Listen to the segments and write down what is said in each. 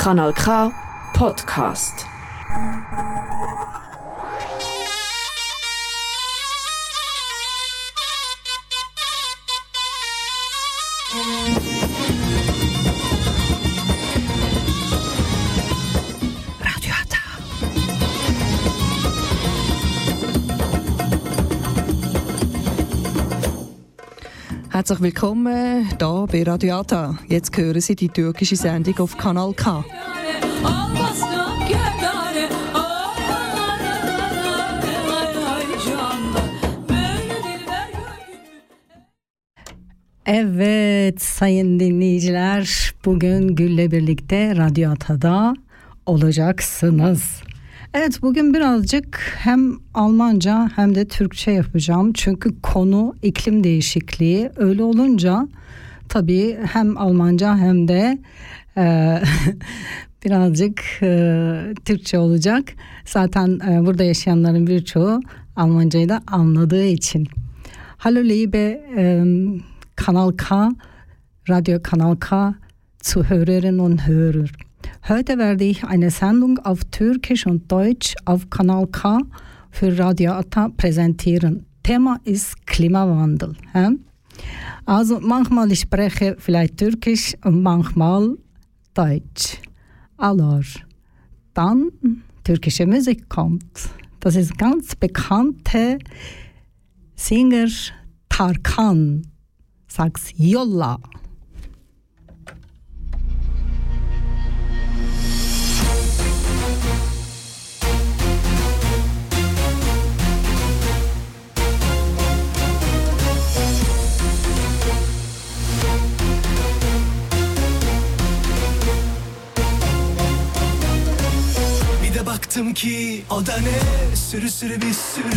Kanal K Podcast. Herzlich willkommen hier bei Radio Ata. Jetzt hören Sie die türkische Sendung auf Kanal K. Evet sayın dinleyiciler bugün Gül'le birlikte Radyo Ata'da olacaksınız. Evet bugün birazcık hem Almanca hem de Türkçe yapacağım. Çünkü konu iklim değişikliği. Öyle olunca tabii hem Almanca hem de e, birazcık e, Türkçe olacak. Zaten e, burada yaşayanların birçoğu Almancayı da anladığı için. Hallo liebe ähm, Kanal K, Radio Kanal K Zuhörerinnen und Hörer. Heute werde ich eine Sendung auf Türkisch und Deutsch auf Kanal K für Radio Ata präsentieren. Thema ist Klimawandel. Also manchmal ich spreche vielleicht Türkisch und manchmal Deutsch. Alors, dann türkische Musik kommt. Das ist ganz bekannte Singer Tarkan sagt Yolla. Ki o da ne? Sürü sürü bir sürü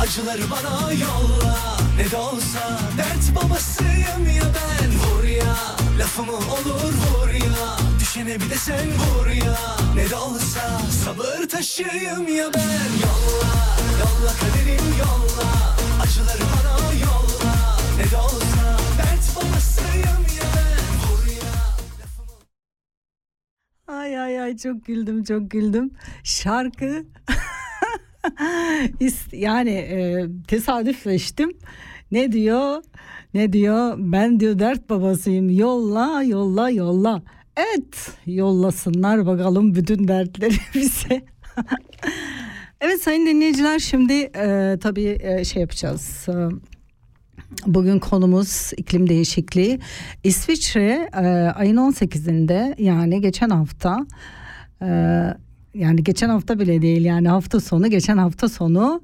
Acıları bana yolla. Ne de olsa dert babasıyım ya ben. Vur ya lafımı olur vur ya. Düşene bir de sen vur ya. Ne de olsa sabır taşıyım ya ben. Yolla yolla kaderim yolla. Acıları bana yolla. Ne de olsa dert babasıyım ya Ay ay ay çok güldüm çok güldüm. Şarkı yani e, tesadüfleştim. Ne diyor? Ne diyor? Ben diyor dert babasıyım. Yolla yolla yolla. Evet yollasınlar bakalım bütün dertleri bize. evet sayın dinleyiciler şimdi e, tabii e, şey yapacağız. E, Bugün konumuz iklim değişikliği. İsviçre e, ayın 18'inde yani geçen hafta e, yani geçen hafta bile değil yani hafta sonu geçen hafta sonu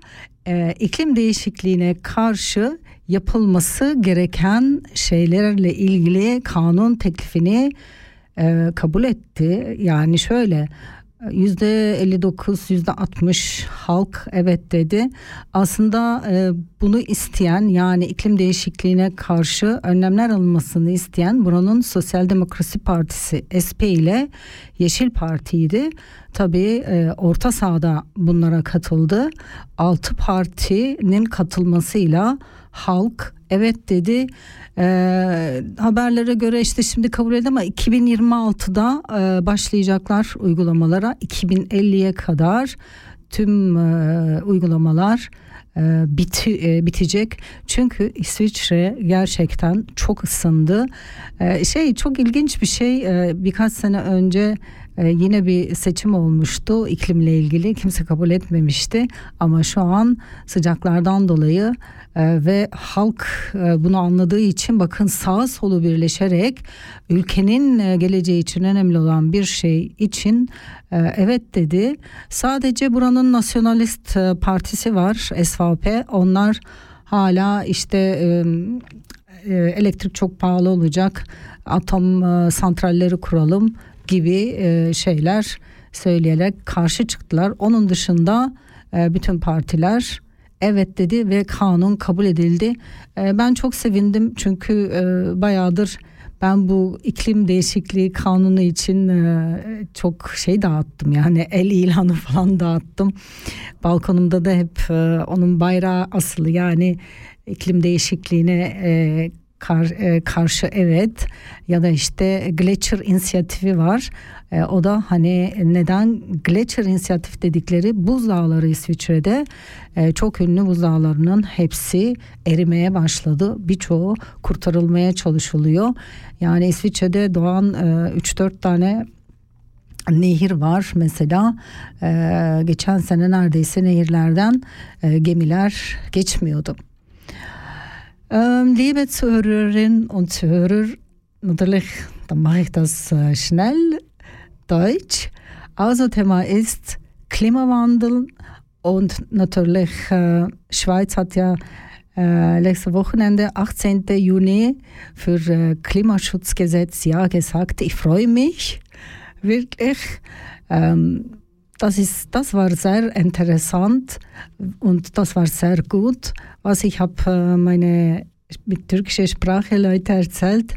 e, iklim değişikliğine karşı yapılması gereken şeylerle ilgili kanun teklifini e, kabul etti. Yani şöyle 59 yüzde 60 halk evet dedi. Aslında e, bunu isteyen yani iklim değişikliğine karşı önlemler alınmasını isteyen buranın Sosyal Demokrasi Partisi SP ile Yeşil Parti'ydi. Tabii e, orta sahada bunlara katıldı. Altı partinin katılmasıyla halk evet dedi. Ee, haberlere göre işte şimdi kabul edildi ama 2026'da e, başlayacaklar uygulamalara 2050'ye kadar tüm e, uygulamalar e, biti, e, bitecek. Çünkü İsviçre gerçekten çok ısındı. E, şey çok ilginç bir şey e, birkaç sene önce e, yine bir seçim olmuştu iklimle ilgili. Kimse kabul etmemişti. Ama şu an sıcaklardan dolayı e, ve halk e, bunu anladığı için bakın sağa solu birleşerek ülkenin e, geleceği için önemli olan bir şey için evet dedi. Sadece buranın nasyonalist partisi var SVP onlar hala işte elektrik çok pahalı olacak atom santralleri kuralım gibi e, şeyler söyleyerek karşı çıktılar. Onun dışında e, bütün partiler evet dedi ve kanun kabul edildi. E, ben çok sevindim çünkü bayağıdır ben bu iklim değişikliği kanunu için çok şey dağıttım yani el ilanı falan dağıttım. Balkonumda da hep onun bayrağı asılı yani iklim değişikliğine e, kar, e, karşı evet ya da işte Gletscher inisiyatifi var. E, o da hani neden Gletscher inisiyatif dedikleri buzdağları İsviçre'de e, çok ünlü buzdağlarının hepsi erimeye başladı. Birçoğu kurtarılmaya çalışılıyor. Yani İsviçre'de doğan e, 3-4 tane nehir var mesela e, geçen sene neredeyse nehirlerden e, gemiler geçmiyordu. Ähm, liebe Zuhörerinnen und Zuhörer, natürlich, dann mache ich das äh, schnell, Deutsch. Also Thema ist Klimawandel und natürlich äh, Schweiz hat ja äh, letztes Wochenende, 18. Juni, für äh, Klimaschutzgesetz ja gesagt. Ich freue mich wirklich. Ähm, das, ist, das war sehr interessant und das war sehr gut. Was ich habe äh, meine mit türkischer Sprache Leute erzählt.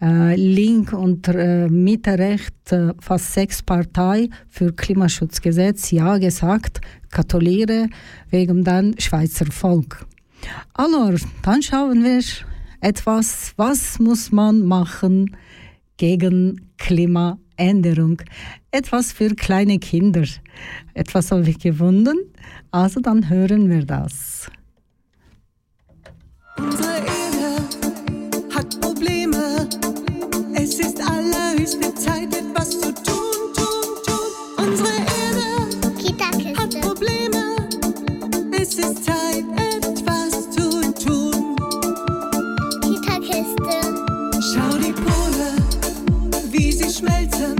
Äh, Link und äh, Mieterrecht, äh, fast sechs Parteien für Klimaschutzgesetz ja gesagt, gratuliere wegen dann Schweizer Volk. Also, dann schauen wir etwas, was muss man machen gegen Klimaänderung. Etwas für kleine Kinder. Etwas habe ich gefunden. Also dann hören wir das. Unsere Erde hat Probleme. Es ist allerhöchste Zeit, etwas zu tun, tun, tun. Unsere Erde hat. Probleme. Es ist Zeit, schmelzen.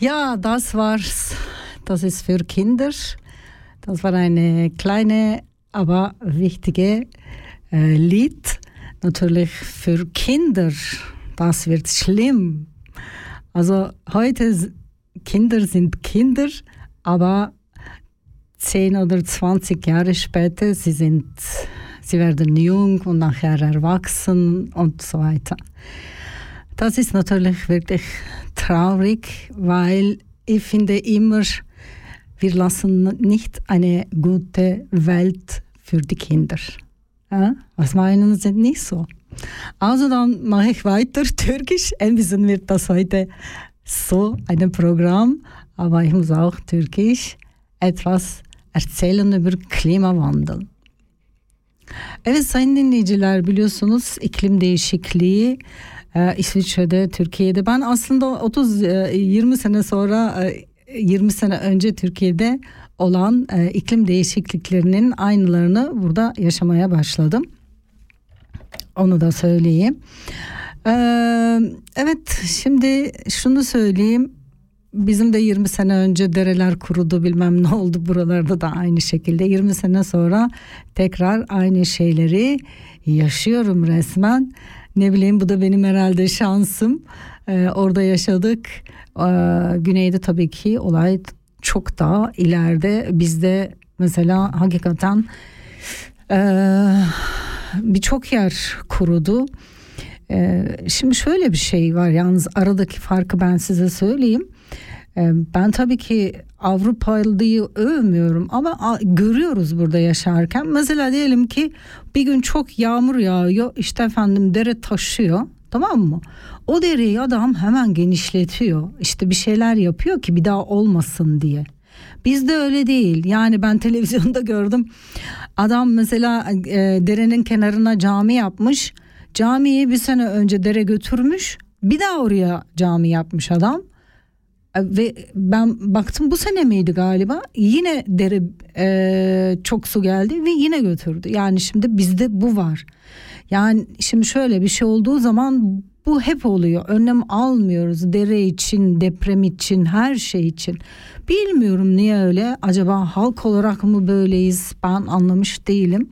Ja, das war's. Das ist für Kinder. Das war eine kleine, aber wichtige äh, Lied. Natürlich für Kinder. Das wird schlimm. Also heute Kinder sind Kinder, aber 10 oder 20 Jahre später, sie sind, sie werden jung und nachher erwachsen und so weiter. Das ist natürlich wirklich traurig, weil ich finde immer, wir lassen nicht eine gute Welt für die Kinder. Ja? Was meinen Sie nicht so? Also dann mache ich weiter Türkisch. Ein wird das heute so ein Programm, aber ich muss auch Türkisch etwas erzählen über Klimawandel. Evet sayın dinleyiciler biliyorsunuz iklim değişikliği e, İsviçre'de, Türkiye'de. Ben aslında 30 e, 20 sene sonra e, 20 sene önce Türkiye'de olan e, iklim değişikliklerinin aynılarını burada yaşamaya başladım. Onu da söyleyeyim. Evet şimdi şunu söyleyeyim. Bizim de 20 sene önce dereler kurudu bilmem ne oldu buralarda da aynı şekilde 20 sene sonra tekrar aynı şeyleri yaşıyorum resmen. Ne bileyim bu da benim herhalde şansım. Ee, orada yaşadık. Ee, güneyde tabii ki olay çok daha ileride. Bizde mesela hakikaten ee, birçok yer kurudu. Ee, şimdi şöyle bir şey var yalnız aradaki farkı ben size söyleyeyim. Ee, ben tabii ki Avrupalıyı övmüyorum ama görüyoruz burada yaşarken. Mesela diyelim ki bir gün çok yağmur yağıyor işte efendim dere taşıyor tamam mı? O dereyi adam hemen genişletiyor işte bir şeyler yapıyor ki bir daha olmasın diye. Bizde öyle değil. Yani ben televizyonda gördüm. Adam mesela e, derenin kenarına cami yapmış. Camiyi bir sene önce dere götürmüş. Bir daha oraya cami yapmış adam. E, Ve ben baktım bu sene miydi galiba? Yine dere e, çok su geldi ve yine götürdü. Yani şimdi bizde bu var. Yani şimdi şöyle bir şey olduğu zaman bu hep oluyor. Önlem almıyoruz dere için, deprem için, her şey için. Bilmiyorum niye öyle. Acaba halk olarak mı böyleyiz? Ben anlamış değilim.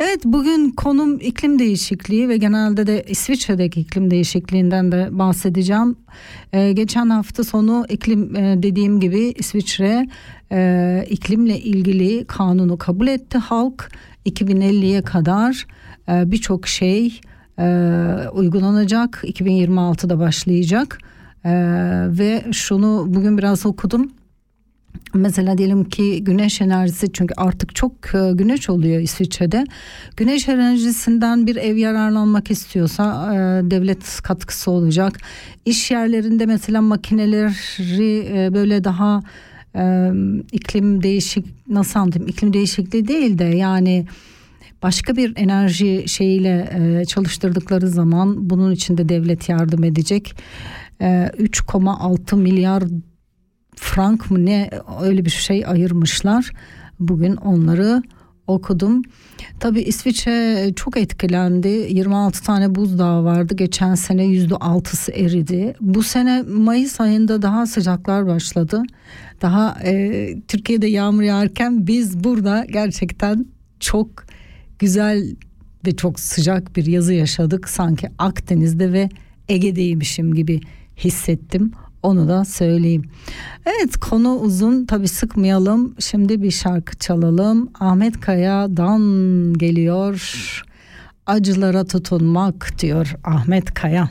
Evet bugün konum iklim değişikliği ve genelde de İsviçre'deki iklim değişikliğinden de bahsedeceğim. Ee, geçen hafta sonu iklim e, dediğim gibi İsviçre e, iklimle ilgili kanunu kabul etti halk. 2050'ye kadar e, birçok şey e, uygulanacak. 2026'da başlayacak. E, ve şunu bugün biraz okudum. Mesela diyelim ki güneş enerjisi çünkü artık çok e, güneş oluyor İsviçre'de. Güneş enerjisinden bir ev yararlanmak istiyorsa e, devlet katkısı olacak. İş yerlerinde mesela makineleri e, böyle daha iklim değişik nasıl anlatayım iklim değişikliği değil de yani başka bir enerji şeyiyle e, çalıştırdıkları zaman bunun için de devlet yardım edecek. E, 3,6 milyar frank mı ne öyle bir şey ayırmışlar. Bugün onları okudum. Tabii İsviçre çok etkilendi. 26 tane buzdağı vardı. Geçen sene %6'sı eridi. Bu sene Mayıs ayında daha sıcaklar başladı. Daha e, Türkiye'de yağmur yağarken biz burada gerçekten çok güzel ve çok sıcak bir yazı yaşadık. Sanki Akdeniz'de ve Ege'deymişim gibi hissettim. Onu da söyleyeyim. Evet konu uzun tabi sıkmayalım. Şimdi bir şarkı çalalım. Ahmet Kaya'dan geliyor. Acılara tutunmak diyor Ahmet Kaya.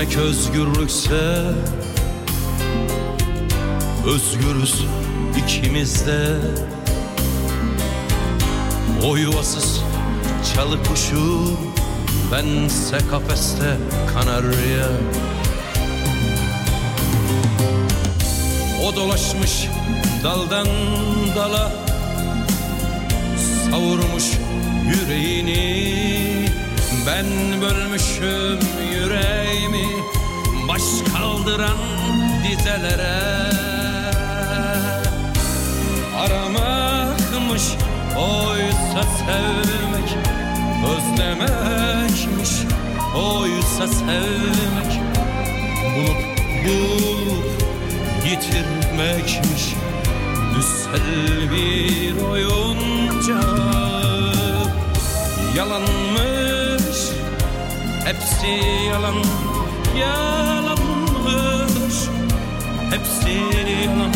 Çekmek özgürlükse Özgürüz ikimiz de O yuvasız çalı kuşu Bense kafeste kanarya. O dolaşmış daldan dala Savurmuş yüreğini Ben bölmüşüm yüreğimi Baş kaldıran dizelere Aramakmış oysa sevmek Özlemekmiş oysa sevmek. Bulup bulup yitirmekmiş Düssel bir oyuncak. Yalanmış Hepsi yalan Yalanmış. Hepsi yalan.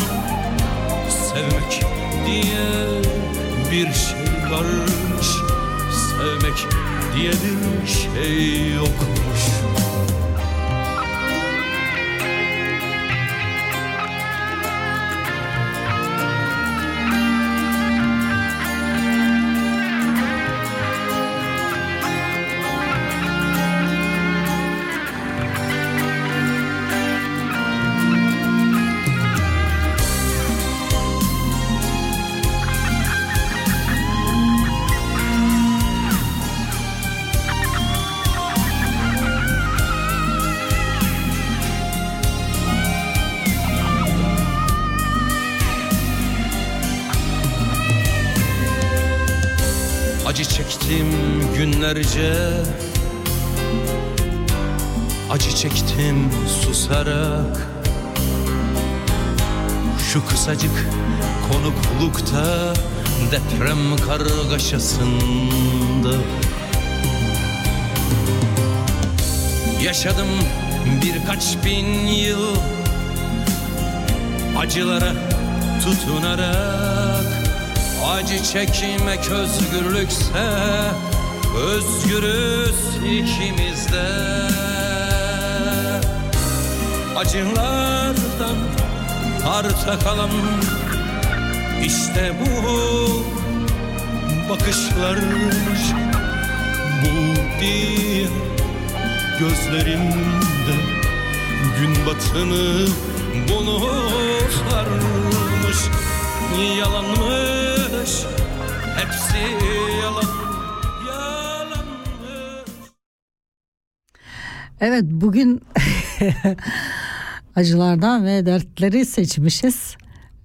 Sevmek diye bir şey varmış. Sevmek diye bir şey yokmuş kısacık konuklukta Deprem kargaşasında. Yaşadım birkaç bin yıl Acılara tutunarak. Acı çekmek özgürlükse Özgürüz ikimiz de. Acılardan arta kalan işte bu bakışlarmış Bu diye gözlerimde gün batımı bulutlarmış Yalanmış. Hepsi yalan. Evet bugün acılardan ve dertleri seçmişiz.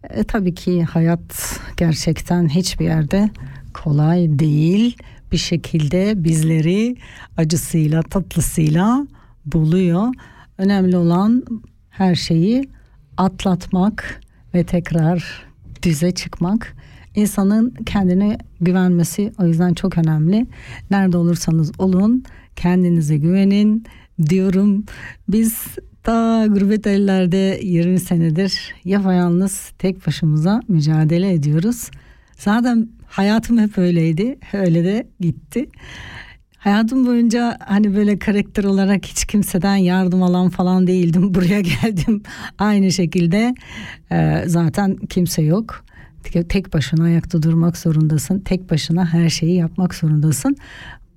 E, tabii ki hayat gerçekten hiçbir yerde kolay değil. Bir şekilde bizleri acısıyla tatlısıyla buluyor. Önemli olan her şeyi atlatmak ve tekrar düze çıkmak. İnsanın kendine güvenmesi o yüzden çok önemli. Nerede olursanız olun kendinize güvenin diyorum. Biz ta gurbet ellerde 20 senedir yapayalnız tek başımıza mücadele ediyoruz. Zaten hayatım hep öyleydi. Öyle de gitti. Hayatım boyunca hani böyle karakter olarak hiç kimseden yardım alan falan değildim. Buraya geldim aynı şekilde e, zaten kimse yok. Tek başına ayakta durmak zorundasın. Tek başına her şeyi yapmak zorundasın.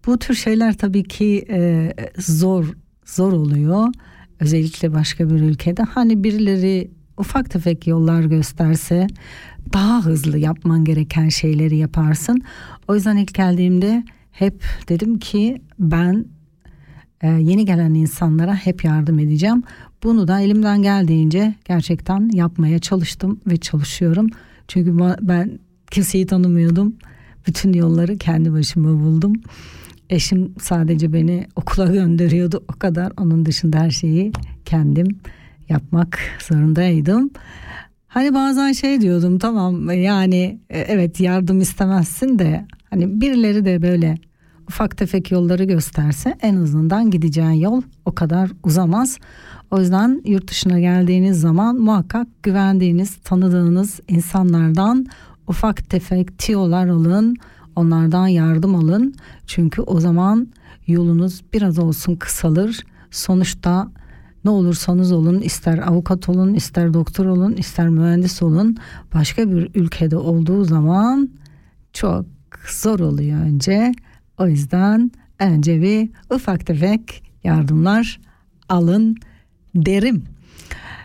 Bu tür şeyler tabii ki e, zor zor oluyor. Özellikle başka bir ülkede. Hani birileri ufak tefek yollar gösterse daha hızlı yapman gereken şeyleri yaparsın. O yüzden ilk geldiğimde hep dedim ki ben e, yeni gelen insanlara hep yardım edeceğim. Bunu da elimden geldiğince gerçekten yapmaya çalıştım ve çalışıyorum. Çünkü ben kimseyi tanımıyordum. Bütün yolları kendi başıma buldum. Eşim sadece beni okula gönderiyordu o kadar. Onun dışında her şeyi kendim yapmak zorundaydım. Hani bazen şey diyordum tamam yani e, evet yardım istemezsin de hani birileri de böyle ufak tefek yolları gösterse en azından gideceğin yol o kadar uzamaz. O yüzden yurt dışına geldiğiniz zaman muhakkak güvendiğiniz, tanıdığınız insanlardan ufak tefek tiyolar alın, onlardan yardım alın. Çünkü o zaman yolunuz biraz olsun kısalır, sonuçta ne olursanız olun ister avukat olun ister doktor olun ister mühendis olun başka bir ülkede olduğu zaman çok zor oluyor önce. O yüzden önce bir ufak tefek yardımlar alın derim.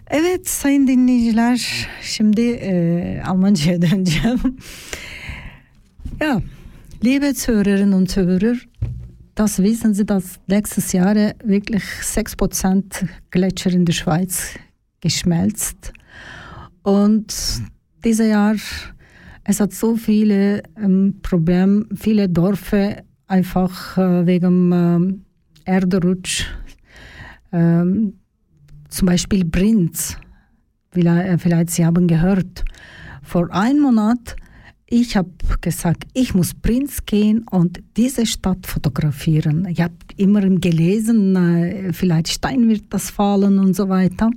Evet sayın dinleyiciler şimdi e, Almanca'ya döneceğim. ja, liebe Zuhörerinnen und Zuhörer, das wissen Sie, dass nächstes Jahr wirklich 6% Gletscher in der Schweiz geschmelzt. Und dieses Jahr, es hat so viele ähm, Probleme, viele Dörfer einfach äh, wegen ähm, Erderutsch, ähm, zum Beispiel Brinz, vielleicht, äh, vielleicht Sie haben gehört, vor einem Monat ich habe gesagt, ich muss Prinz gehen und diese Stadt fotografieren. Ich habe immer gelesen, äh, vielleicht Stein wird das fallen und so weiter.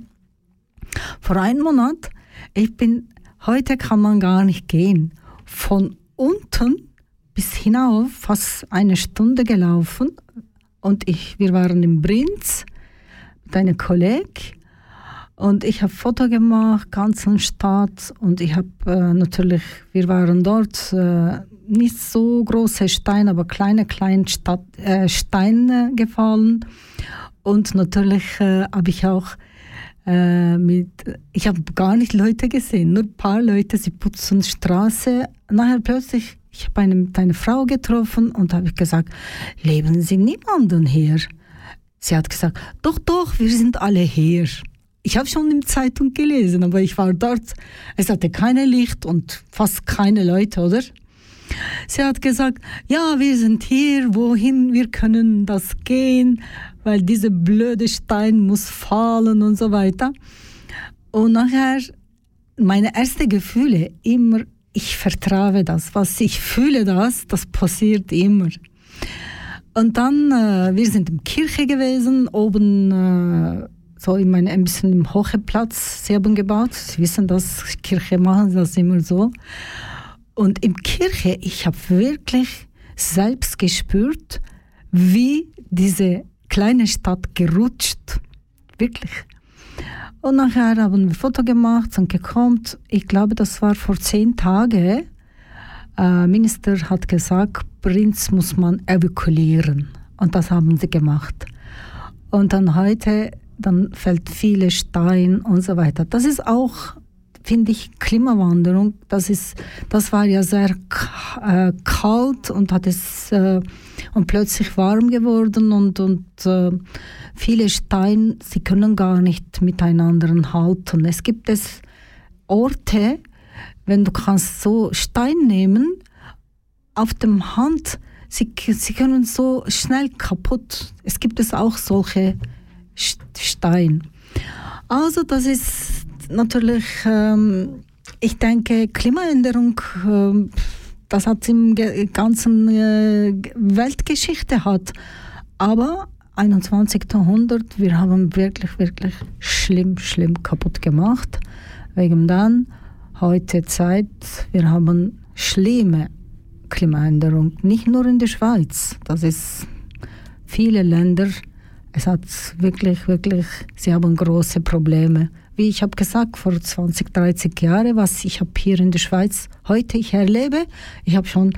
Vor einem Monat, ich bin, heute kann man gar nicht gehen. Von unten bis hinauf fast eine Stunde gelaufen und ich, wir waren im Prinz mit einem Kollegen und ich habe Foto gemacht, ganzen Stadt und ich habe äh, natürlich, wir waren dort, äh, nicht so große Steine, aber kleine, kleine Stadt, äh, Steine gefallen. Und natürlich äh, habe ich auch äh, mit, ich habe gar nicht Leute gesehen, nur ein paar Leute, sie putzen Straße. Nachher plötzlich, ich habe eine, eine Frau getroffen und habe gesagt, leben Sie niemanden hier? Sie hat gesagt, doch, doch, wir sind alle hier ich habe schon der Zeitung gelesen, aber ich war dort. Es hatte keine Licht und fast keine Leute, oder? Sie hat gesagt, ja, wir sind hier, wohin wir können das gehen, weil dieser blöde Stein muss fallen und so weiter. Und nachher, meine ersten Gefühle, immer, ich vertraue das, was ich fühle, das, das passiert immer. Und dann, äh, wir sind in Kirche gewesen, oben äh, so in mein, ein bisschen im hohen Platz sie haben gebaut. Sie wissen das, Kirche machen das immer so. Und im Kirche, ich habe wirklich selbst gespürt, wie diese kleine Stadt gerutscht. Wirklich. Und nachher haben wir Foto gemacht und gekommen. Ich glaube, das war vor zehn Tagen. Äh, Minister hat gesagt, Prinz muss man evakuieren. Und das haben sie gemacht. Und dann heute dann fällt viele Stein und so weiter. Das ist auch, finde ich, Klimawanderung. Das, ist, das war ja sehr äh, kalt und hat es äh, und plötzlich warm geworden und, und äh, viele Steine, sie können gar nicht miteinander halten. Es gibt es Orte, wenn du kannst so Stein nehmen, auf dem Hand, sie, sie können so schnell kaputt. Es gibt es auch solche Stein. Also das ist natürlich, ähm, ich denke, Klimaänderung, äh, das hat im ganzen äh, Weltgeschichte hat. Aber 21. Jahrhundert, wir haben wirklich, wirklich schlimm, schlimm kaputt gemacht. Wegen dann, heute Zeit, wir haben schlimme Klimaänderung, nicht nur in der Schweiz. Das ist viele Länder, es hat wirklich, wirklich, sie haben große Probleme. Wie ich habe gesagt, vor 20, 30 Jahren, was ich habe hier in der Schweiz heute ich erlebe, ich habe schon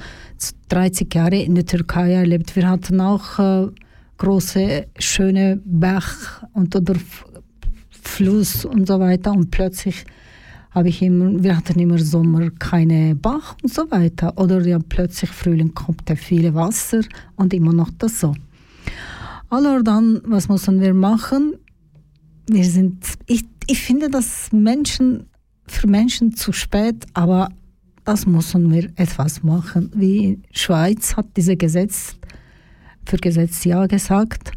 30 Jahre in der Türkei erlebt. Wir hatten auch äh, große, schöne Bach und oder Fluss und so weiter und plötzlich habe ich immer, wir hatten immer Sommer keine Bach und so weiter. Oder ja, plötzlich Frühling kommt da viele Wasser und immer noch das so. Also dann, was müssen wir machen? Wir sind, ich, ich finde das Menschen, für Menschen zu spät, aber das müssen wir etwas machen. Wie Schweiz hat diese Gesetz für Gesetz ja gesagt.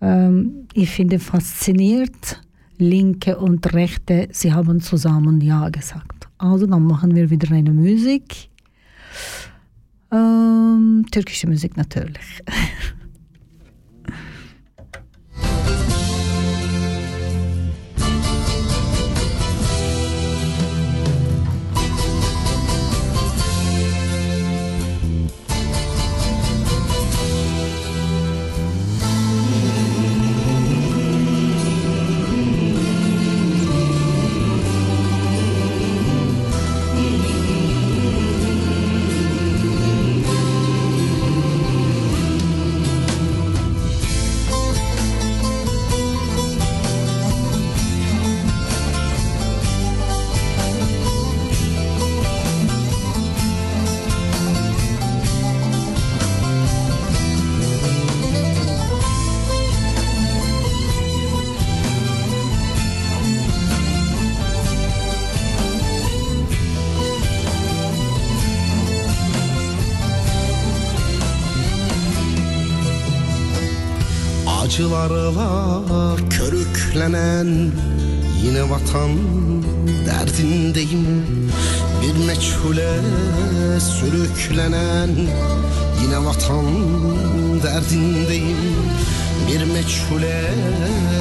Ähm, ich finde fasziniert, Linke und Rechte, sie haben zusammen ja gesagt. Also dann machen wir wieder eine Musik. Ähm, türkische Musik natürlich. Acılarla körüklenen Yine vatan derdindeyim. Bir meçhule sürüklenen Yine vatan derdindeyim. Bir meçhule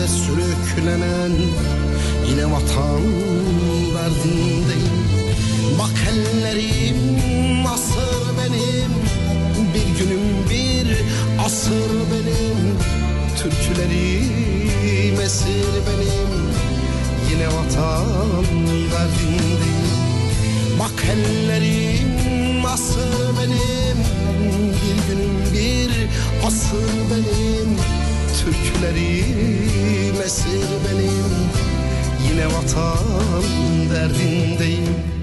sürüklenen Yine vatan derdindeyim. Bak ellerim asır benim Bir günüm bir asır benim Türkülerim esir benim. Yine vatan derdindeyim Bak ellerim asır benim. Bir günüm bir asır benim. Türkülerim esir benim. Yine vatan derdindeyim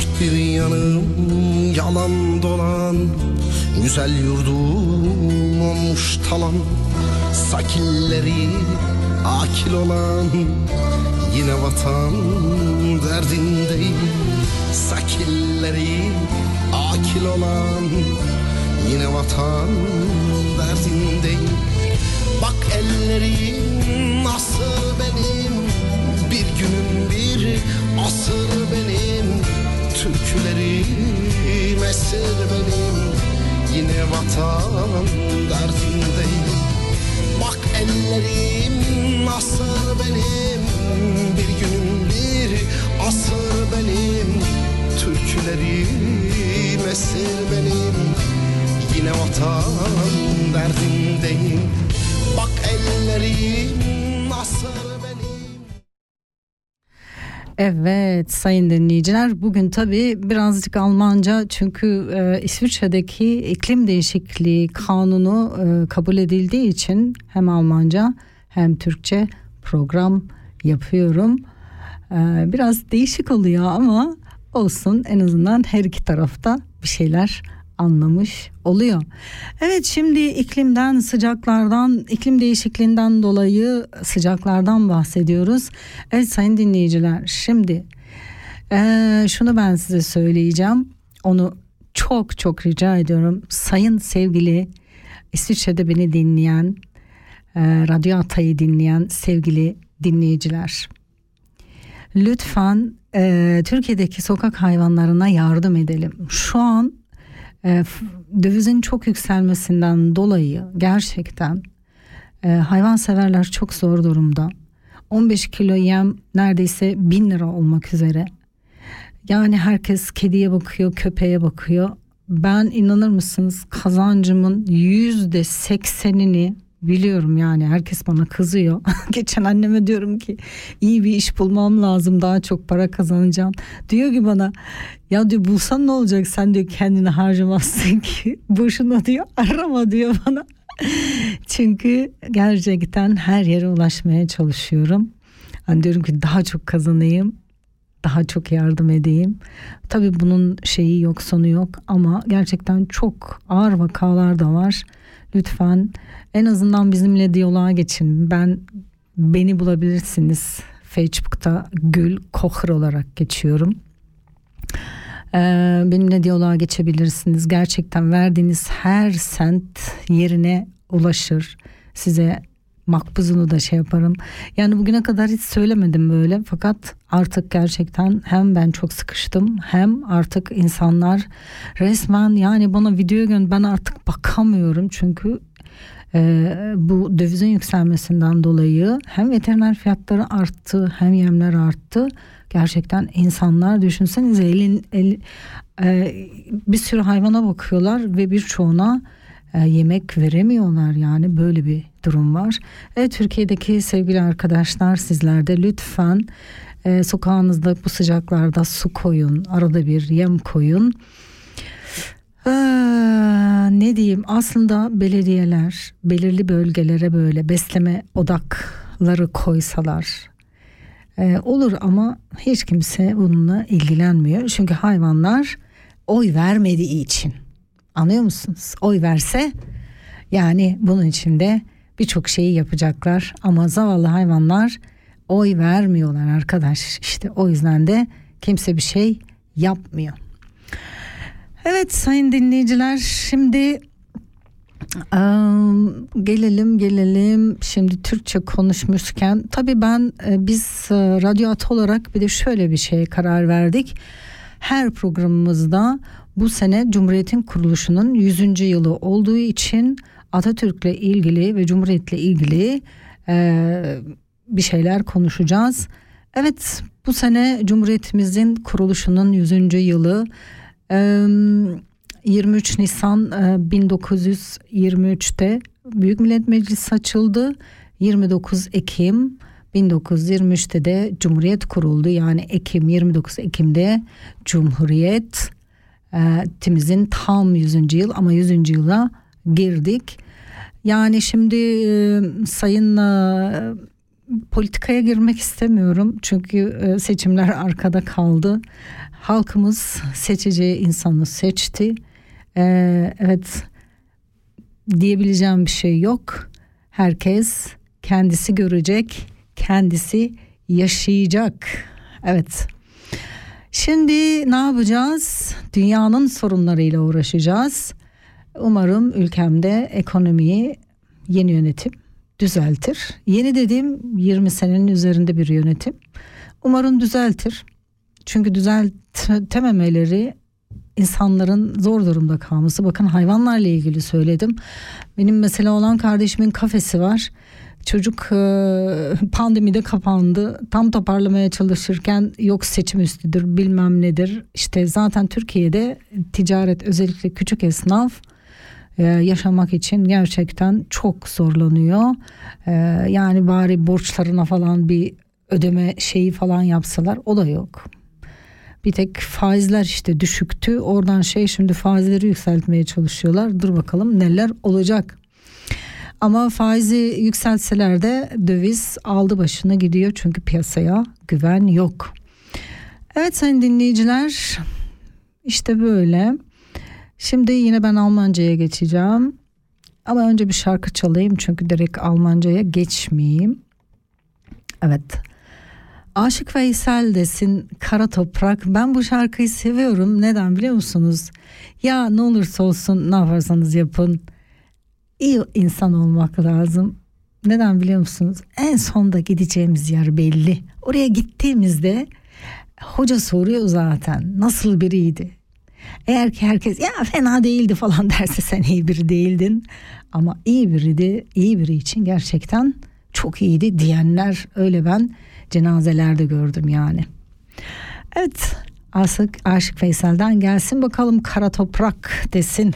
Dört bir yanım yalan dolan Güzel yurdum olmuş talan. Sakilleri akil olan Yine vatan derdindeyim. Sakilleri akil olan Yine vatan derdindeyim. Bak ellerim nasıl benim Bir günüm bir asır benim Türkülerim esir benim. Yine vatan derdindeyim. Bak ellerim asır benim. Bir günüm bir asır benim. Türkülerim esir benim. Yine vatan derdindeyim. Bak ellerim asır Evet sayın dinleyiciler bugün tabii birazcık Almanca çünkü e, İsviçre'deki iklim değişikliği kanunu e, kabul edildiği için hem Almanca hem Türkçe program yapıyorum. E, biraz değişik oluyor ama olsun en azından her iki tarafta bir şeyler anlamış oluyor. Evet şimdi iklimden sıcaklardan iklim değişikliğinden dolayı sıcaklardan bahsediyoruz. Evet sayın dinleyiciler şimdi eee, şunu ben size söyleyeceğim. Onu çok çok rica ediyorum. Sayın sevgili İsviçre'de beni dinleyen eee, Radyo Atay'ı dinleyen sevgili dinleyiciler. Lütfen eee, Türkiye'deki sokak hayvanlarına yardım edelim. Şu an e, dövizin çok yükselmesinden dolayı gerçekten e, hayvanseverler çok zor durumda. 15 kilo yem neredeyse 1000 lira olmak üzere. Yani herkes kediye bakıyor, köpeğe bakıyor. Ben inanır mısınız kazancımın yüzde seksenini biliyorum yani herkes bana kızıyor. Geçen anneme diyorum ki iyi bir iş bulmam lazım daha çok para kazanacağım. Diyor ki bana ya diyor bulsan ne olacak sen diyor kendini harcamazsın ki. Boşuna diyor arama diyor bana. Çünkü gerçekten her yere ulaşmaya çalışıyorum. Hani diyorum ki daha çok kazanayım daha çok yardım edeyim. Tabii bunun şeyi yok sonu yok ama gerçekten çok ağır vakalar da var. Lütfen en azından bizimle diyaloğa geçin. Ben beni bulabilirsiniz. Facebook'ta Gül Kocher olarak geçiyorum. Ee, benimle diyaloğa geçebilirsiniz. Gerçekten verdiğiniz her sent yerine ulaşır. Size makbuzunu da şey yaparım. Yani bugüne kadar hiç söylemedim böyle fakat artık gerçekten hem ben çok sıkıştım hem artık insanlar resmen yani bana video gön ben artık bakamıyorum çünkü e, bu dövizin yükselmesinden dolayı hem veteriner fiyatları arttı hem yemler arttı. Gerçekten insanlar düşünsenize elin el, e, bir sürü hayvana bakıyorlar ve birçoğuna e, yemek veremiyorlar yani böyle bir durum var. E, Türkiye'deki sevgili arkadaşlar sizler de lütfen e, sokağınızda bu sıcaklarda su koyun, arada bir yem koyun. Ee, ne diyeyim aslında belediyeler belirli bölgelere böyle besleme odakları koysalar e, olur ama hiç kimse bununla ilgilenmiyor. Çünkü hayvanlar oy vermediği için anlıyor musunuz? Oy verse yani bunun içinde birçok şeyi yapacaklar ama zavallı hayvanlar oy vermiyorlar arkadaş. İşte o yüzden de kimse bir şey yapmıyor. Evet sayın dinleyiciler şimdi Am, gelelim gelelim şimdi Türkçe konuşmuşken tabii ben e, biz e, radyo at olarak bir de şöyle bir şeye karar verdik. Her programımızda bu sene Cumhuriyet'in kuruluşunun 100. yılı olduğu için Atatürk'le ilgili ve Cumhuriyet'le ilgili e, bir şeyler konuşacağız. Evet bu sene Cumhuriyetimizin kuruluşunun 100. yılı. E, 23 Nisan e, 1923'te Büyük Millet Meclisi açıldı. 29 Ekim 1923'te de Cumhuriyet kuruldu. Yani Ekim 29 Ekim'de Cumhuriyet timizin tam 100. yıl ama 100. yıla girdik. Yani şimdi e, sayın e, politikaya girmek istemiyorum çünkü e, seçimler arkada kaldı. Halkımız seçeceği insanı seçti. Ee, evet diyebileceğim bir şey yok. Herkes kendisi görecek, kendisi yaşayacak. Evet. Şimdi ne yapacağız? Dünyanın sorunlarıyla uğraşacağız. Umarım ülkemde ekonomiyi yeni yönetim düzeltir. Yeni dediğim 20 senenin üzerinde bir yönetim. Umarım düzeltir. Çünkü düzeltememeleri insanların zor durumda kalması. Bakın hayvanlarla ilgili söyledim. Benim mesela olan kardeşimin kafesi var. Çocuk e, pandemide kapandı. Tam toparlamaya çalışırken yok seçim üstüdür bilmem nedir. İşte zaten Türkiye'de ticaret özellikle küçük esnaf e, yaşamak için gerçekten çok zorlanıyor. E, yani bari borçlarına falan bir ödeme şeyi falan yapsalar o da yok. Bir tek faizler işte düşüktü. Oradan şey şimdi faizleri yükseltmeye çalışıyorlar. Dur bakalım neler olacak. Ama faizi yükseltseler de döviz aldı başına gidiyor çünkü piyasaya güven yok. Evet sayın dinleyiciler işte böyle. Şimdi yine ben Almanca'ya geçeceğim. Ama önce bir şarkı çalayım çünkü direkt Almanca'ya geçmeyeyim. Evet. Aşık Veysel desin Kara Toprak. Ben bu şarkıyı seviyorum. Neden biliyor musunuz? Ya ne olursa olsun ne yaparsanız yapın. İyi insan olmak lazım. Neden biliyor musunuz? En sonda gideceğimiz yer belli. Oraya gittiğimizde hoca soruyor zaten nasıl biriydi? Eğer ki herkes ya fena değildi falan derse sen iyi biri değildin. Ama iyi biriydi, iyi biri için gerçekten çok iyiydi diyenler öyle ben cenazelerde gördüm yani. Evet Aşık, Aşık Veysel'den gelsin bakalım kara toprak desin.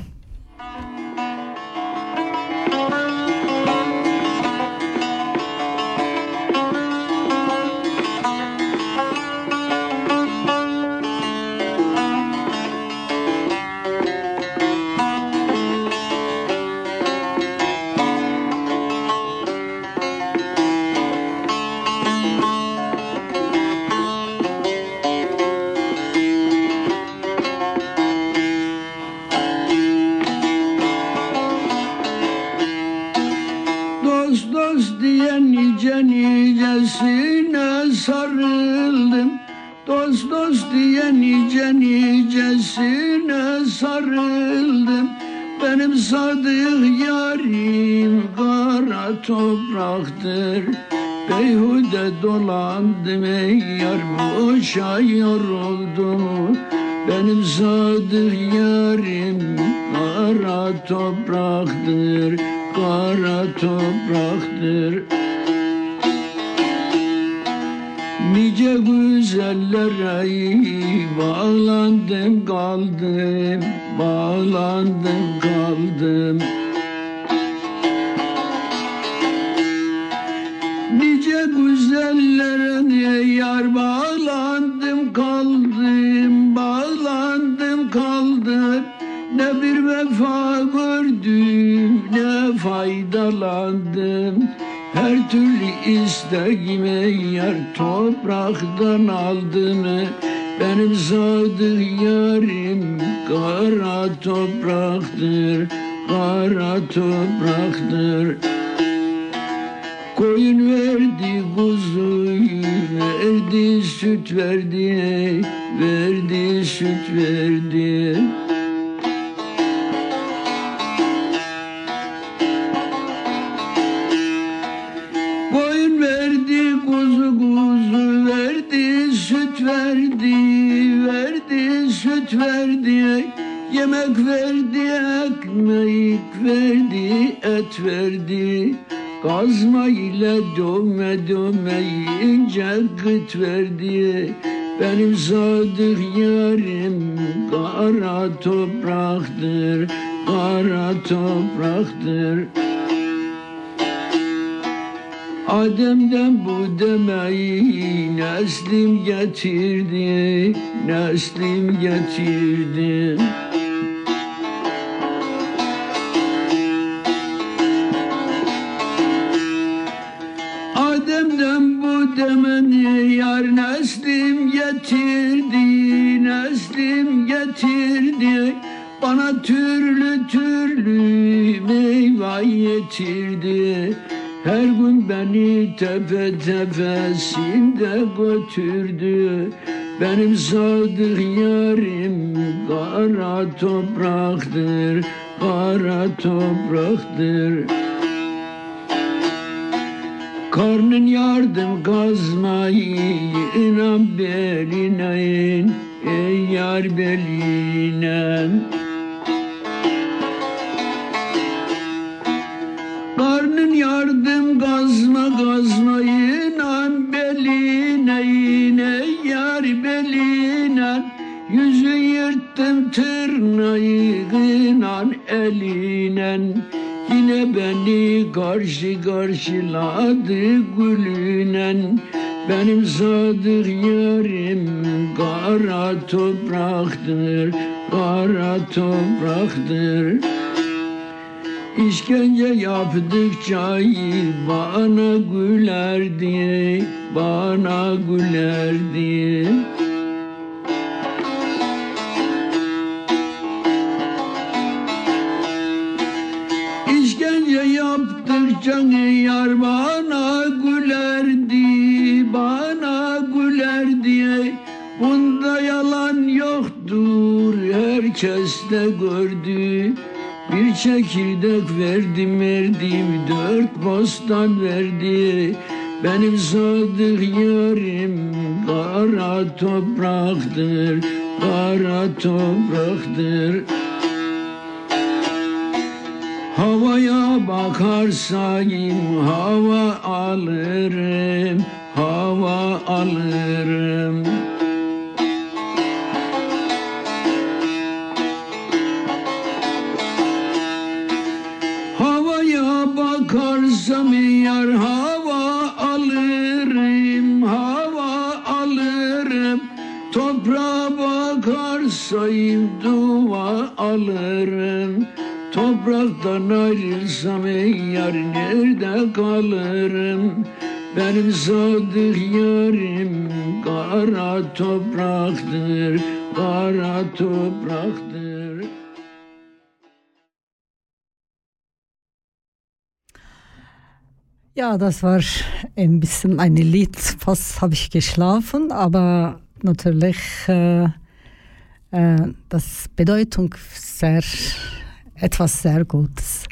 Sadık yarim kara topraktır. Beyhude dolandım ey yar boşa yoruldum. Benim sadık yarim kara topraktır aldım Her türlü isteğimi yar topraktan aldım. Benim sadık yarim kara topraktır Kara topraktır. Koyun verdi kuzuyu verdi süt verdi verdi süt verdi verdi yemek verdi ekmek verdi et verdi Kazma ile dövme dövme ince gıt verdi Benim sadık yarim kara topraktır Kara topraktır Adem'den bu demeyi neslim getirdi Neslim getirdi. Adem'den bu demeni yar neslim getirdi Neslim getirdi. Bana türlü türlü meyve getirdi Her gün beni tepe tepesinde götürdü. Benim sadık yarim kara topraktır Kara topraktır. Karnın yardım kazmayı inan beline in Ey yar beline yardım kazma kazmayı inan beline in Ey yar beline. Yüzü yırttım tırnağı inan eline. Yine beni karşı karşıladı gülünen Benim sadık yarim kara topraktır Kara topraktır İşkence yaptıkça bana gülerdi Bana gülerdi çekirdek verdim verdim, dört bostan verdi. Benim sadık yarim kara topraktır, kara topraktır. Ja, das war ein bisschen ein Lied, fast habe ich geschlafen, aber natürlich äh, äh, das Bedeutung sehr, etwas sehr Gutes.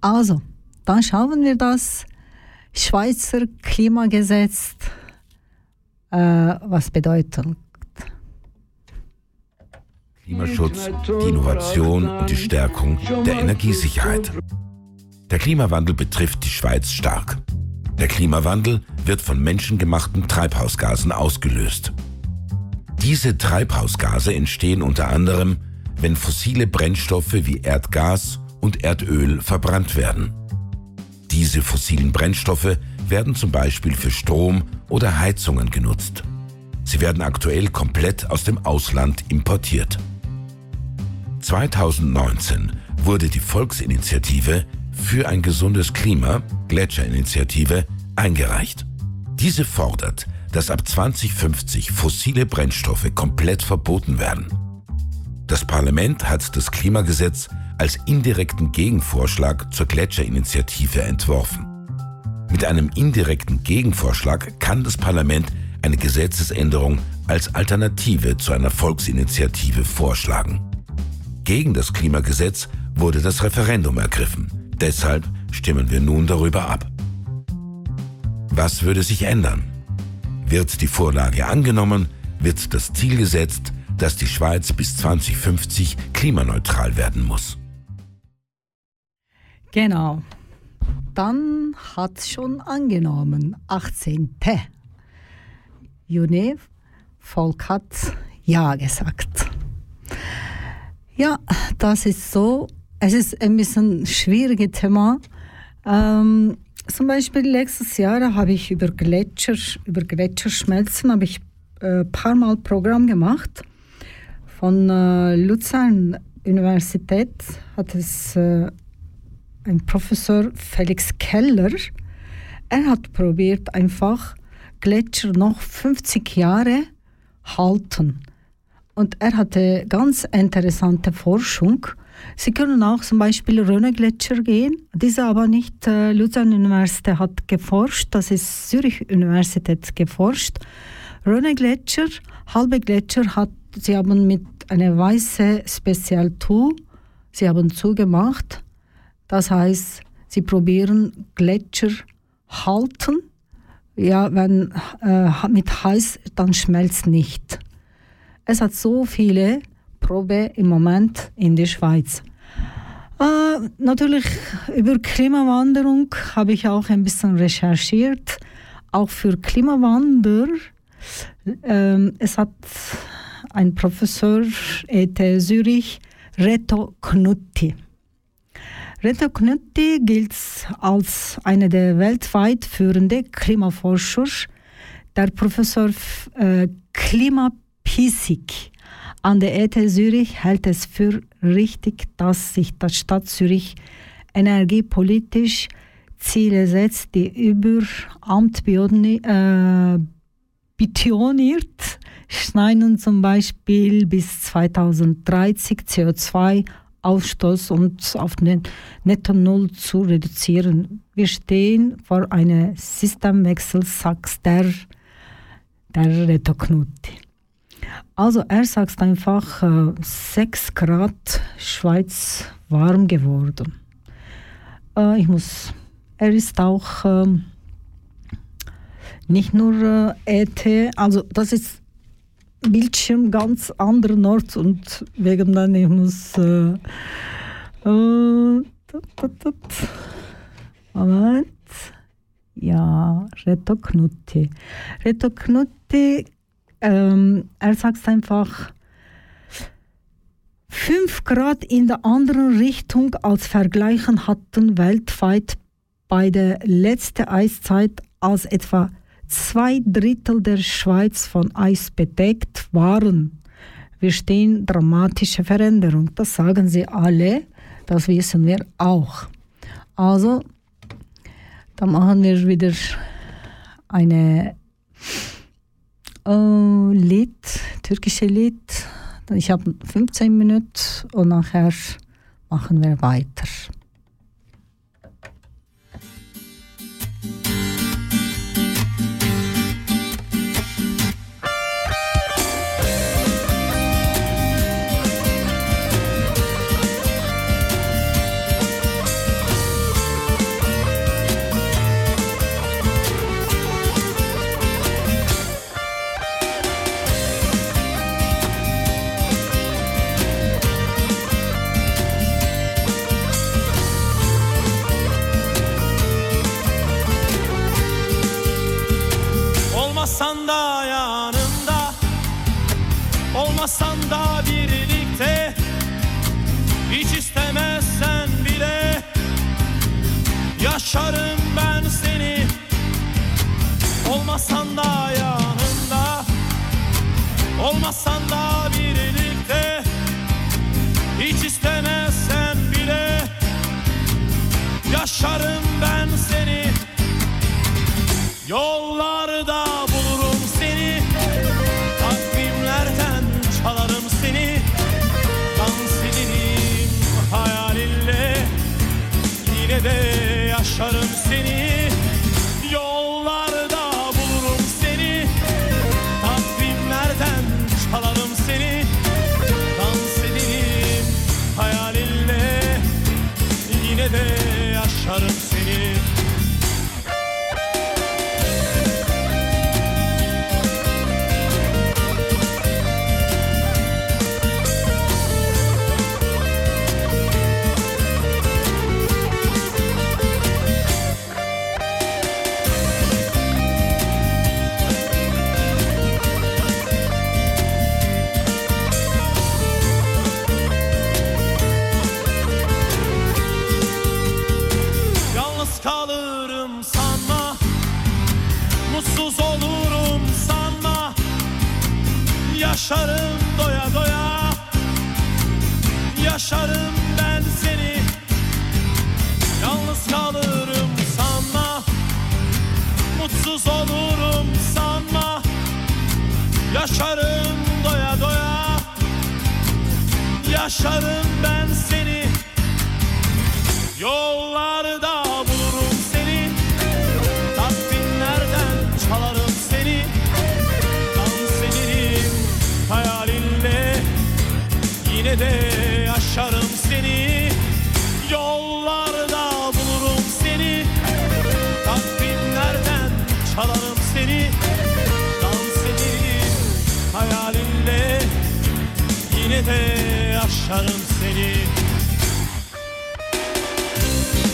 Also, dann schauen wir das Schweizer Klimagesetz, äh, was bedeutet. Klimaschutz, die Innovation und die Stärkung der Energiesicherheit. Der Klimawandel betrifft die Schweiz stark. Der Klimawandel wird von menschengemachten Treibhausgasen ausgelöst. Diese Treibhausgase entstehen unter anderem, wenn fossile Brennstoffe wie Erdgas und Erdöl verbrannt werden. Diese fossilen Brennstoffe werden zum Beispiel für Strom oder Heizungen genutzt. Sie werden aktuell komplett aus dem Ausland importiert. 2019 wurde die Volksinitiative für ein gesundes Klima, Gletscherinitiative, eingereicht. Diese fordert, dass ab 2050 fossile Brennstoffe komplett verboten werden. Das Parlament hat das Klimagesetz als indirekten Gegenvorschlag zur Gletscherinitiative entworfen. Mit einem indirekten Gegenvorschlag kann das Parlament eine Gesetzesänderung als Alternative zu einer Volksinitiative vorschlagen. Gegen das Klimagesetz wurde das Referendum ergriffen. Deshalb stimmen wir nun darüber ab. Was würde sich ändern? Wird die Vorlage angenommen, wird das Ziel gesetzt, dass die Schweiz bis 2050 klimaneutral werden muss. Genau. Dann hat schon angenommen, 18. Juni, Volk hat Ja gesagt. Ja, das ist so. Es ist ein bisschen schwieriges Thema. Ähm, zum Beispiel letztes Jahr habe ich über Gletscher, über Gletscherschmelzen habe ich ein äh, paar Mal Programm gemacht. Von äh, Luzern Universität hat es äh, ein Professor Felix Keller. Er hat probiert einfach Gletscher noch 50 Jahre halten. Und er hatte ganz interessante Forschung. Sie können auch zum Beispiel Rhöne-Gletscher gehen. Diese aber nicht äh, Luzern-Universität hat geforscht, das ist Zürich-Universität geforscht. Rhöne-Gletscher, halbe Gletscher hat, sie haben mit einer weißen Spezialtool, sie haben zugemacht. Das heißt, sie probieren Gletscher halten. Ja, wenn äh, mit heiß, dann schmelzt nicht. Es hat so viele Probe im Moment in der Schweiz. Äh, natürlich über Klimawanderung habe ich auch ein bisschen recherchiert, auch für Klimawander. Ähm, es hat ein Professor ETH Zürich, Reto Knutti. Reto Knutti gilt als einer der weltweit führenden Klimaforscher. Der Professor äh, Klimaphysik an der ETH Zürich hält es für richtig, dass sich die Stadt Zürich energiepolitisch Ziele setzt, die über Amt äh, betoniert, schneiden zum Beispiel bis 2030 CO2-Ausstoß und auf den Netto Null zu reduzieren. Wir stehen vor einem Systemwechsel, sagt der, der Reto Knutti. Also er sagt einfach, äh, 6 Grad Schweiz warm geworden. Äh, ich muss, er ist auch äh, nicht nur äh, ET, also das ist Bildschirm ganz anderer Ort und wegen dann ich muss äh, äh, Moment. Ja, Reto Knutti. Reto Knutti ähm, er sagt einfach, 5 Grad in der anderen Richtung als Vergleichen hatten weltweit bei der letzten Eiszeit, als etwa zwei Drittel der Schweiz von Eis bedeckt waren. Wir stehen dramatische Veränderung. Das sagen sie alle, das wissen wir auch. Also, da machen wir wieder eine äh, Lied, türkische Lied. Ich habe 15 Minuten und nachher machen wir weiter. Yaşarım ben seni. Olmasan da yanında Olmasan da birlikte. Hiç istemezsen bile. Yaşarım ben seni. Yollarda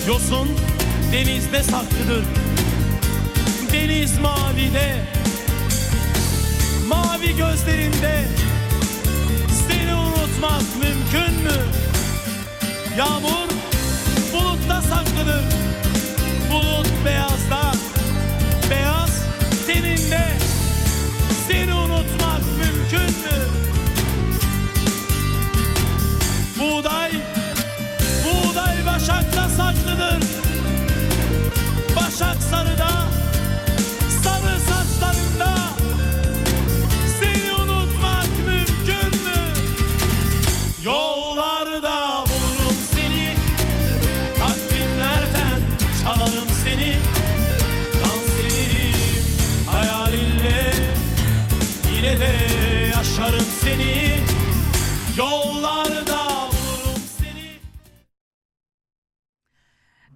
Yosun denizde saklıdır. Deniz mavide. Mavi gözlerinde Seni unutmak mümkün mü? Yağmur bulutta saklıdır. Bulut beyazda Başak sarıda Sarı saçlarında. Seni unutmak mümkün mü? Yollarda bulurum seni Takvimlerden çalarım seni. Dans ederim hayalinle Yine de yaşarım seni. Yollarda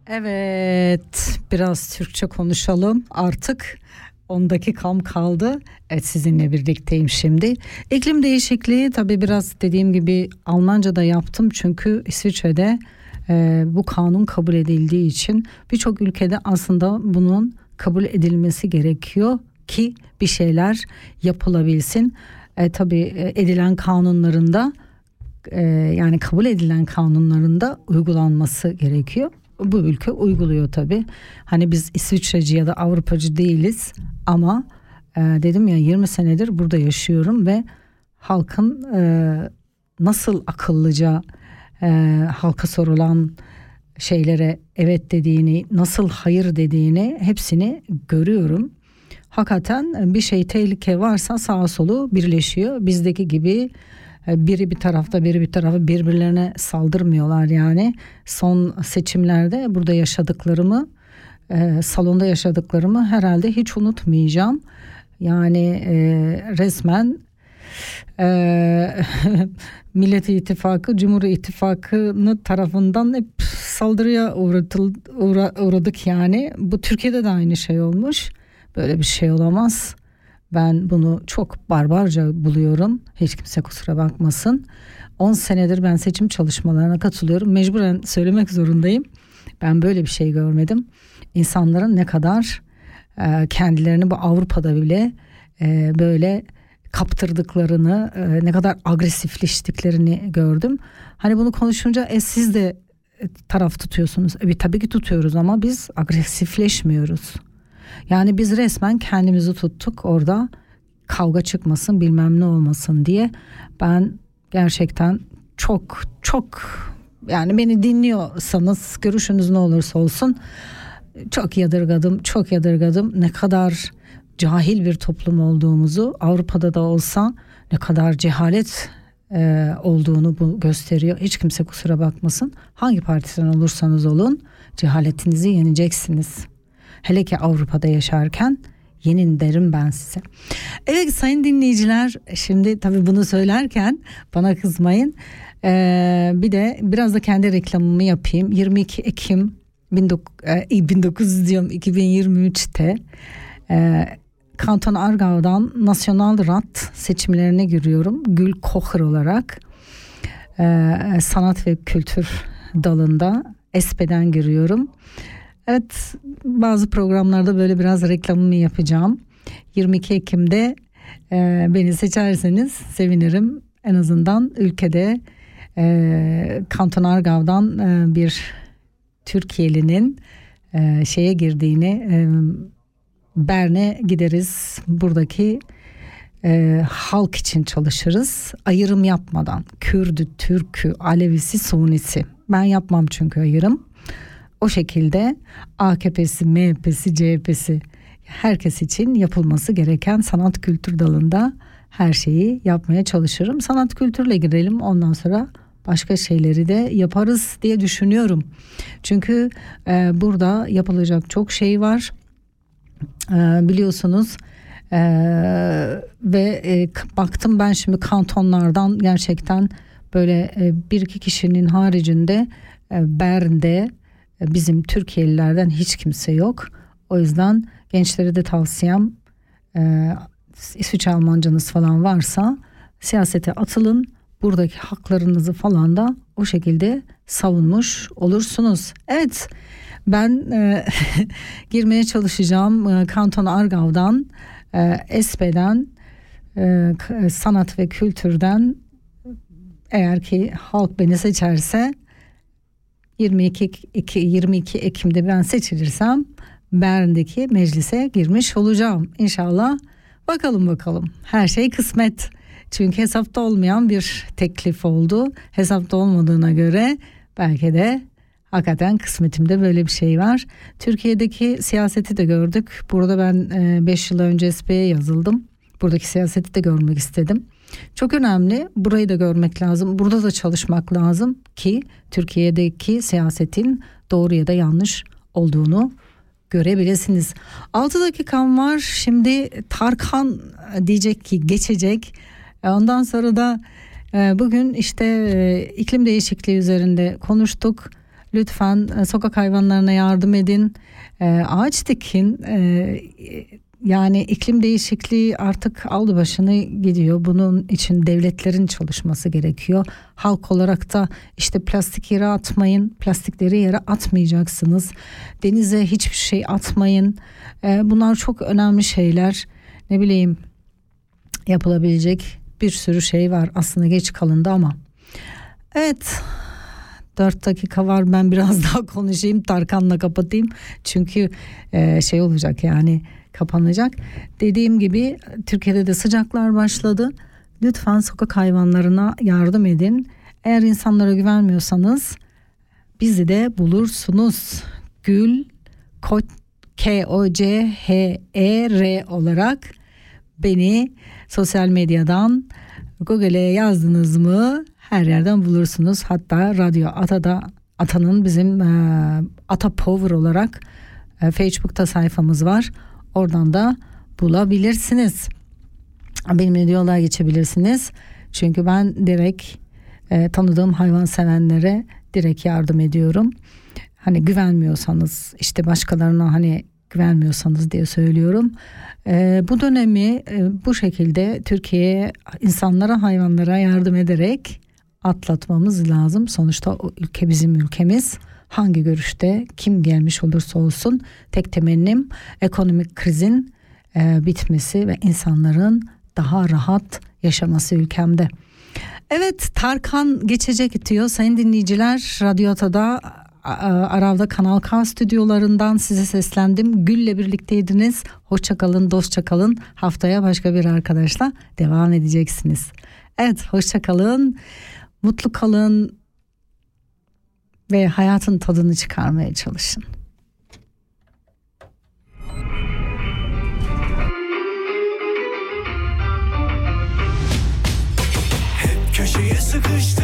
Evet, biraz Türkçe konuşalım artık. 10 dakikam kaldı. Evet sizinle birlikteyim şimdi. İklim değişikliği tabii biraz dediğim gibi Almanca da yaptım çünkü İsviçre'de e, bu kanun kabul edildiği için birçok ülkede aslında bunun kabul edilmesi gerekiyor ki bir şeyler yapılabilsin. E, tabii e, edilen kanunlarında e, yani kabul edilen kanunlarında uygulanması gerekiyor. Bu ülke uyguluyor tabi. Hani biz İsviçreci ya da Avrupacı değiliz ama e, dedim ya 20 senedir burada yaşıyorum ve halkın e, nasıl akıllıca e, halka sorulan şeylere evet dediğini, nasıl hayır dediğini hepsini görüyorum. Hakikaten bir şey tehlike varsa sağa solu birleşiyor. Bizdeki gibi biri bir tarafta biri bir tarafa birbirlerine saldırmıyorlar yani. Son seçimlerde burada yaşadıklarımı e, salonda yaşadıklarımı herhalde hiç unutmayacağım. Yani e, resmen e, Millet İttifakı, Cumhur İttifakı'nı tarafından hep saldırıya uğratıl, uğra, uğradık yani. Bu Türkiye'de de aynı şey olmuş. Böyle bir şey olamaz. Ben bunu çok barbarca buluyorum. Hiç kimse kusura bakmasın. 10 senedir ben seçim çalışmalarına katılıyorum. Mecburen söylemek zorundayım. Ben böyle bir şey görmedim. İnsanların ne kadar e, kendilerini bu Avrupa'da bile e, böyle kaptırdıklarını, e, ne kadar agresifleştiklerini gördüm. Hani bunu konuşunca e, siz de taraf tutuyorsunuz. E, tabii ki tutuyoruz ama biz agresifleşmiyoruz. Yani biz resmen kendimizi tuttuk orada kavga çıkmasın bilmem ne olmasın diye. Ben gerçekten çok çok yani beni dinliyorsanız görüşünüz ne olursa olsun çok yadırgadım çok yadırgadım ne kadar cahil bir toplum olduğumuzu Avrupa'da da olsa ne kadar cehalet e, olduğunu bu gösteriyor. Hiç kimse kusura bakmasın. Hangi partiden olursanız olun cehaletinizi yeneceksiniz. Hele ki Avrupa'da yaşarken yenin derim ben size. Evet sayın dinleyiciler şimdi tabii bunu söylerken bana kızmayın. Ee, bir de biraz da kendi reklamımı yapayım. 22 Ekim 19, e, 1900 diyorum 2023'te e, Kanton Argau'dan Nasyonal Rat seçimlerine giriyorum. Gül Kocher olarak e, sanat ve kültür dalında ESPE'den giriyorum. Evet bazı programlarda böyle biraz reklamımı yapacağım. 22 Ekim'de e, beni seçerseniz sevinirim. En azından ülkede e, Kanton Argau'dan e, bir Türkiye'linin e, şeye girdiğini e, Bern'e gideriz. Buradaki e, halk için çalışırız. Ayrım yapmadan. Kürdü, Türkü, Alevisi, Sunisi. Ben yapmam çünkü ayrım. O şekilde AKP'si, MHP'si, CHP'si herkes için yapılması gereken sanat kültür dalında her şeyi yapmaya çalışırım. Sanat kültürle girelim ondan sonra başka şeyleri de yaparız diye düşünüyorum. Çünkü e, burada yapılacak çok şey var. E, biliyorsunuz e, ve e, baktım ben şimdi kantonlardan gerçekten böyle e, bir iki kişinin haricinde e, Bern'de bizim Türkiye'lilerden hiç kimse yok. O yüzden gençlere de tavsiyem e, İsviçre Almancanız falan varsa siyasete atılın. Buradaki haklarınızı falan da o şekilde savunmuş olursunuz. Evet ben e, girmeye çalışacağım e, Kanton Argav'dan, e, Espe'den, e, sanat ve kültürden eğer ki halk beni seçerse 22 2, 22 Ekim'de ben seçilirsem Bern'deki meclise girmiş olacağım inşallah. Bakalım bakalım. Her şey kısmet. Çünkü hesapta olmayan bir teklif oldu. Hesapta olmadığına göre belki de hakikaten kısmetimde böyle bir şey var. Türkiye'deki siyaseti de gördük. Burada ben 5 yıl önce SP'ye yazıldım. Buradaki siyaseti de görmek istedim. Çok önemli. Burayı da görmek lazım. Burada da çalışmak lazım ki Türkiye'deki siyasetin doğru ya da yanlış olduğunu görebilirsiniz. 6 dakikam var. Şimdi Tarkan diyecek ki geçecek. E, Ondan sonra da e, bugün işte e, iklim değişikliği üzerinde konuştuk. Lütfen e, sokak hayvanlarına yardım edin. E, Ağaç dikin. Yani iklim değişikliği artık aldı başını gidiyor. Bunun için devletlerin çalışması gerekiyor. Halk olarak da işte plastik yere atmayın. Plastikleri yere atmayacaksınız. Denize hiçbir şey atmayın. Ee, bunlar çok önemli şeyler. Ne bileyim yapılabilecek bir sürü şey var. Aslında geç kalındı ama. Evet 4 dakika var ben biraz daha konuşayım Tarkan'la kapatayım çünkü e, şey olacak yani kapanacak. Dediğim gibi Türkiye'de de sıcaklar başladı. Lütfen sokak hayvanlarına yardım edin. Eğer insanlara güvenmiyorsanız bizi de bulursunuz. Gül K O C H E R olarak beni sosyal medyadan Google'e yazdınız mı her yerden bulursunuz. Hatta Radyo Ata'da Ata'nın bizim e, Ata Power olarak e, Facebook'ta sayfamız var. Oradan da bulabilirsiniz. Benimle diyaloğa geçebilirsiniz. Çünkü ben direkt e, tanıdığım hayvan sevenlere direkt yardım ediyorum. Hani güvenmiyorsanız işte başkalarına hani güvenmiyorsanız diye söylüyorum. E, bu dönemi e, bu şekilde Türkiye'ye insanlara hayvanlara yardım ederek atlatmamız lazım. Sonuçta o ülke bizim ülkemiz. Hangi görüşte kim gelmiş olursa olsun tek temennim ekonomik krizin e, bitmesi ve insanların daha rahat yaşaması ülkemde. Evet Tarkan geçecek diyor sayın dinleyiciler Radyo Ata'da Arav'da Kanal K stüdyolarından size seslendim. Gül'le birlikteydiniz. Hoşça kalın, dostça kalın. Haftaya başka bir arkadaşla devam edeceksiniz. Evet, hoşça kalın. Mutlu kalın ve hayatın tadını çıkarmaya çalışın. Hep köşeye sıkıştırmadı